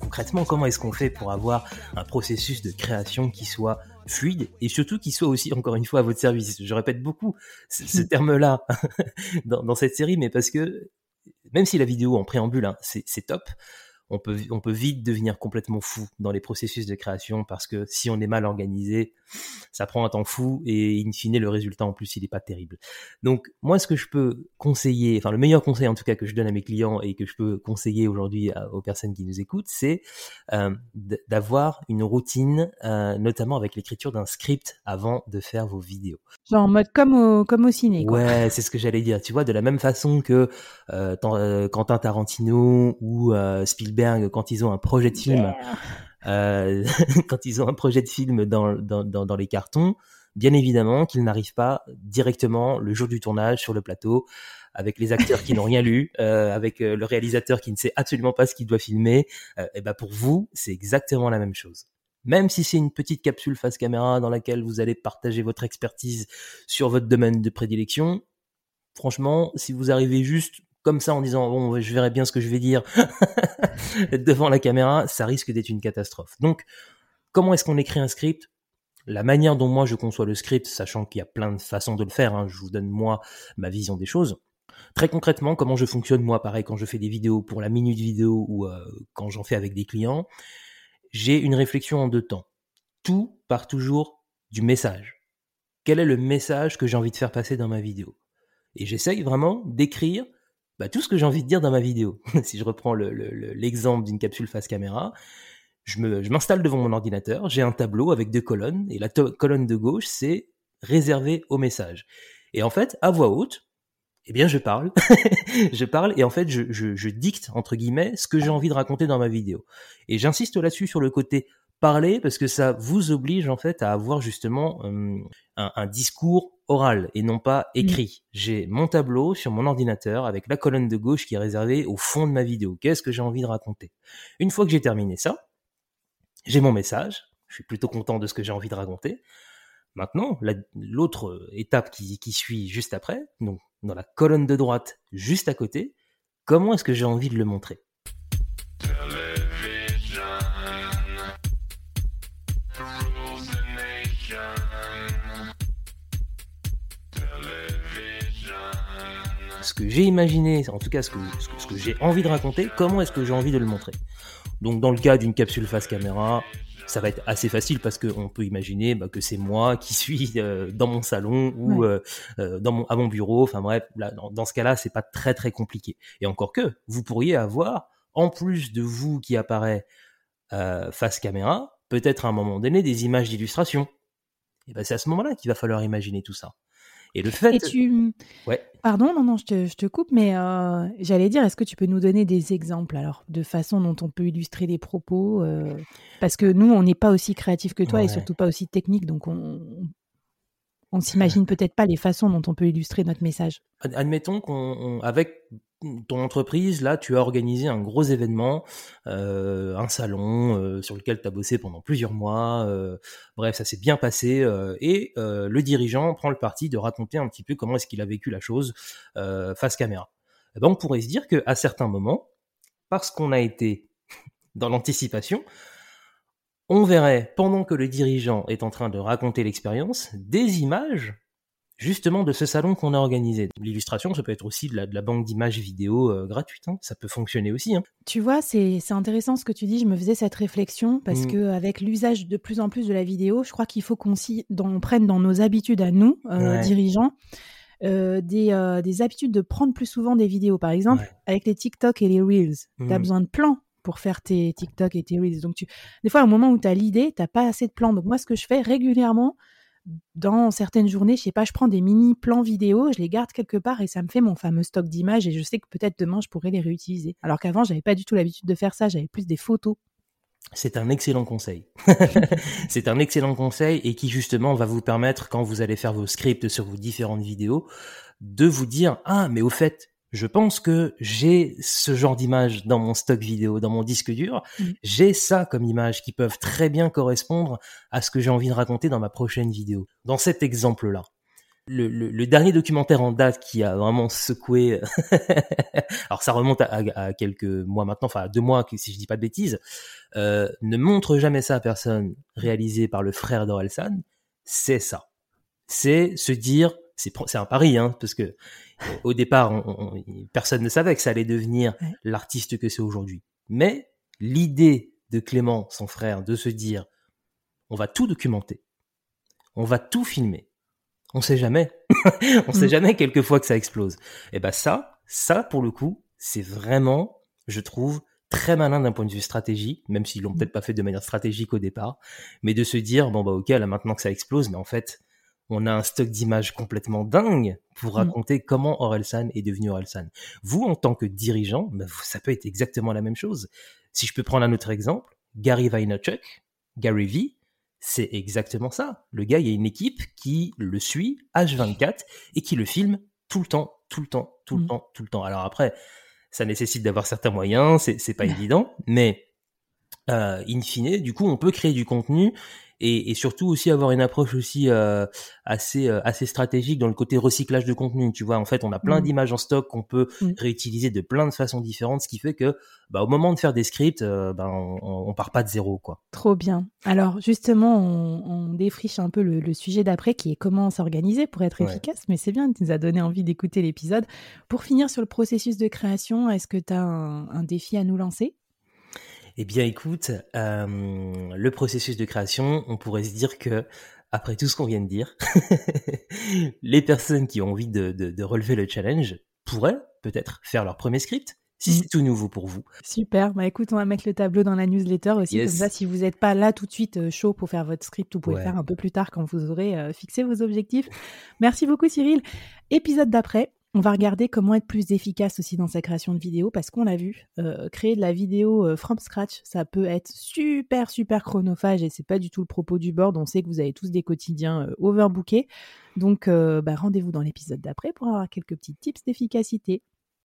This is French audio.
Concrètement, comment est-ce qu'on fait pour avoir un processus de création qui soit fluide et surtout qui soit aussi, encore une fois, à votre service? Je répète beaucoup ce, terme-là dans, cette série, mais parce que même si la vidéo en préambule, hein, c'est top, on peut, on peut vite devenir complètement fou dans les processus de création parce que si on est mal organisé, ça prend un temps fou et in fine le résultat en plus il n'est pas terrible. Donc moi ce que je peux conseiller, enfin le meilleur conseil en tout cas que je donne à mes clients et que je peux conseiller aujourd'hui aux personnes qui nous écoutent, c'est euh, d'avoir une routine, euh, notamment avec l'écriture d'un script avant de faire vos vidéos. Genre en mode comme au, comme au ciné. Quoi. Ouais, c'est ce que j'allais dire. Tu vois, de la même façon que euh, Quentin Tarantino ou Spielberg quand ils ont un projet de film. Euh, quand ils ont un projet de film dans, dans, dans, les cartons, bien évidemment qu'ils n'arrivent pas directement le jour du tournage sur le plateau avec les acteurs qui n'ont rien lu, euh, avec euh, le réalisateur qui ne sait absolument pas ce qu'il doit filmer. Euh, et ben pour vous, c'est exactement la même chose. Même si c'est une petite capsule face caméra dans laquelle vous allez partager votre expertise sur votre domaine de prédilection, franchement, si vous arrivez juste comme ça en disant bon je verrai bien ce que je vais dire devant la caméra, ça risque d'être une catastrophe. Donc comment est-ce qu'on écrit un script? La manière dont moi je conçois le script, sachant qu'il y a plein de façons de le faire, hein, je vous donne moi ma vision des choses. Très concrètement, comment je fonctionne moi, pareil quand je fais des vidéos pour la minute vidéo ou euh, quand j'en fais avec des clients, j'ai une réflexion en deux temps. Tout part toujours du message. Quel est le message que j'ai envie de faire passer dans ma vidéo? Et j'essaye vraiment d'écrire bah, tout ce que j'ai envie de dire dans ma vidéo. si je reprends l'exemple d'une capsule face caméra, je m'installe devant mon ordinateur, j'ai un tableau avec deux colonnes, et la colonne de gauche, c'est réservé au message. Et en fait, à voix haute, eh bien, je parle, je parle, et en fait, je, je dicte, entre guillemets, ce que j'ai envie de raconter dans ma vidéo. Et j'insiste là-dessus sur le côté parler parce que ça vous oblige en fait à avoir justement euh, un, discours oral et non pas écrit. J'ai mon tableau sur mon ordinateur avec la colonne de gauche qui est réservée au fond de ma vidéo. Qu'est-ce que j'ai envie de raconter? Une fois que j'ai terminé ça, j'ai mon message. Je suis plutôt content de ce que j'ai envie de raconter. Maintenant, l'autre étape qui, qui suit juste après, donc dans la colonne de droite juste à côté, comment est-ce que j'ai envie de le montrer? Ce que j'ai imaginé, en tout cas ce que, ce que j'ai envie de raconter, comment est-ce que j'ai envie de le montrer. Donc dans le cas d'une capsule face caméra, ça va être assez facile parce qu'on peut imaginer bah, que c'est moi qui suis euh, dans mon salon ou euh, euh, dans mon, à mon bureau. Enfin bref, là, dans, ce cas-là, c'est pas très très compliqué. Et encore que, vous pourriez avoir, en plus de vous qui apparaît face caméra, peut-être à un moment donné des images d'illustration. Et ben c'est à ce moment-là qu'il va falloir imaginer tout ça. Et le fait. tu... Ouais. Pardon, non, non, je te, je te coupe, mais euh, j'allais dire, est-ce que tu peux nous donner des exemples alors de façon dont on peut illustrer des propos euh, Parce que nous, on n'est pas aussi créatif que toi et surtout pas aussi technique, donc on, on s'imagine peut-être pas les façons dont on peut illustrer notre message. Admettons qu'avec ton entreprise, là, tu as organisé un gros événement, euh, un salon euh, sur lequel tu as bossé pendant plusieurs mois. Euh, bref, ça s'est bien passé et le dirigeant prend le parti de raconter un petit peu comment est-ce qu'il a vécu la chose face caméra. Eh ben, on pourrait se dire qu'à certains moments, parce qu'on a été dans l'anticipation, on verrait, pendant que le dirigeant est en train de raconter l'expérience, des images justement de ce salon qu'on a organisé. L'illustration, ça peut être aussi de la, banque d'images vidéo euh, gratuite, hein. ça peut fonctionner aussi. Hein. Tu vois, c'est intéressant ce que tu dis, je me faisais cette réflexion parce mm. qu'avec l'usage de plus en plus de la vidéo, je crois qu'il faut qu'on prenne dans nos habitudes à nous, euh, dirigeants, euh, des, habitudes de prendre plus souvent des vidéos. Par exemple, avec les TikTok et les Reels, tu as mm. besoin de plans pour faire tes TikTok et tes Reels. Donc, tu... des fois, au moment où tu as l'idée, tu pas assez de plans. Donc, moi, ce que je fais régulièrement, dans certaines journées, je sais pas, je prends des mini plans vidéo, je les garde quelque part et ça me fait mon fameux stock d'images et je sais que peut-être demain je pourrais les réutiliser. Alors qu'avant, j'avais pas du tout l'habitude de faire ça, j'avais plus des photos. C'est un excellent conseil. c'est un excellent conseil et qui justement va vous permettre quand vous allez faire vos scripts sur vos différentes vidéos de vous dire ah mais au fait je pense que j'ai ce genre d'image dans mon stock vidéo, dans mon disque dur. Mmh. J'ai ça comme image qui peuvent très bien correspondre à ce que j'ai envie de raconter dans ma prochaine vidéo. Dans cet exemple-là, le, dernier documentaire en date qui a vraiment secoué, alors ça remonte à, quelques mois maintenant, enfin à deux mois si je dis pas de bêtises, euh, ne montre jamais ça à personne, réalisé par le frère d'Orelsan, c'est ça. C'est se dire, c'est un pari, hein, parce que au départ, personne ne savait que ça allait devenir l'artiste que c'est aujourd'hui. Mais l'idée de Clément, son frère, de se dire, on va tout documenter, on va tout filmer, on sait jamais, on sait mm. jamais quelquefois que ça explose. Et ben ça, ça pour le coup, c'est vraiment, je trouve, très malin d'un point de vue stratégie, même s'ils l'ont mm. peut-être pas fait de manière stratégique au départ, mais de se dire bon bah ok là maintenant que ça explose, mais en fait on a un stock d'images complètement dingue pour mm. raconter comment Orelsan est devenu Orelsan. Vous, en tant que dirigeant, bah, ça peut être exactement la même chose. Si je peux prendre un autre exemple, Gary Vaynerchuk, Gary V, c'est exactement ça. Le gars, il y a une équipe qui le suit H24 et qui le filme tout le temps, tout le temps, tout le mm. temps, tout le temps. Alors après, ça nécessite d'avoir certains moyens, c'est pas évident, mais euh, in fine, du coup, on peut créer du contenu et, et, surtout aussi avoir une approche aussi euh, assez euh, assez stratégique dans le côté recyclage de contenu. Tu vois, en fait, on a plein mmh. d'images en stock qu'on peut mmh. réutiliser de plein de façons différentes, ce qui fait que bah, au moment de faire des scripts, euh, bah, on, on, part pas de zéro, quoi. Trop bien. Alors justement, on, on défriche un peu le, le sujet d'après, qui est comment s'organiser pour être efficace. Mais c'est bien, tu nous as donné envie d'écouter l'épisode. Pour finir sur le processus de création, est-ce que tu as un, un défi à nous lancer? Eh bien, écoute, euh, le processus de création, on pourrait se dire que, après tout ce qu'on vient de dire, les personnes qui ont envie de, relever le challenge pourraient peut-être faire leur premier script si c'est mm. tout nouveau pour vous. Super. Bah écoute, on va mettre le tableau dans la newsletter aussi. Comme ça, si vous n'êtes pas là tout de suite euh, chaud pour faire votre script, vous pouvez faire un peu plus tard quand vous aurez euh, fixé vos objectifs. Merci beaucoup, Cyril. Épisode d'après, on va regarder comment être plus efficace aussi dans sa création de vidéo parce qu'on l'a vu, euh, créer de la vidéo euh, from scratch, ça peut être super super chronophage et c'est pas du tout le propos du board. On sait que vous avez tous des quotidiens euh, overbookés, donc bah, rendez-vous dans l'épisode d'après pour avoir quelques petits tips d'efficacité.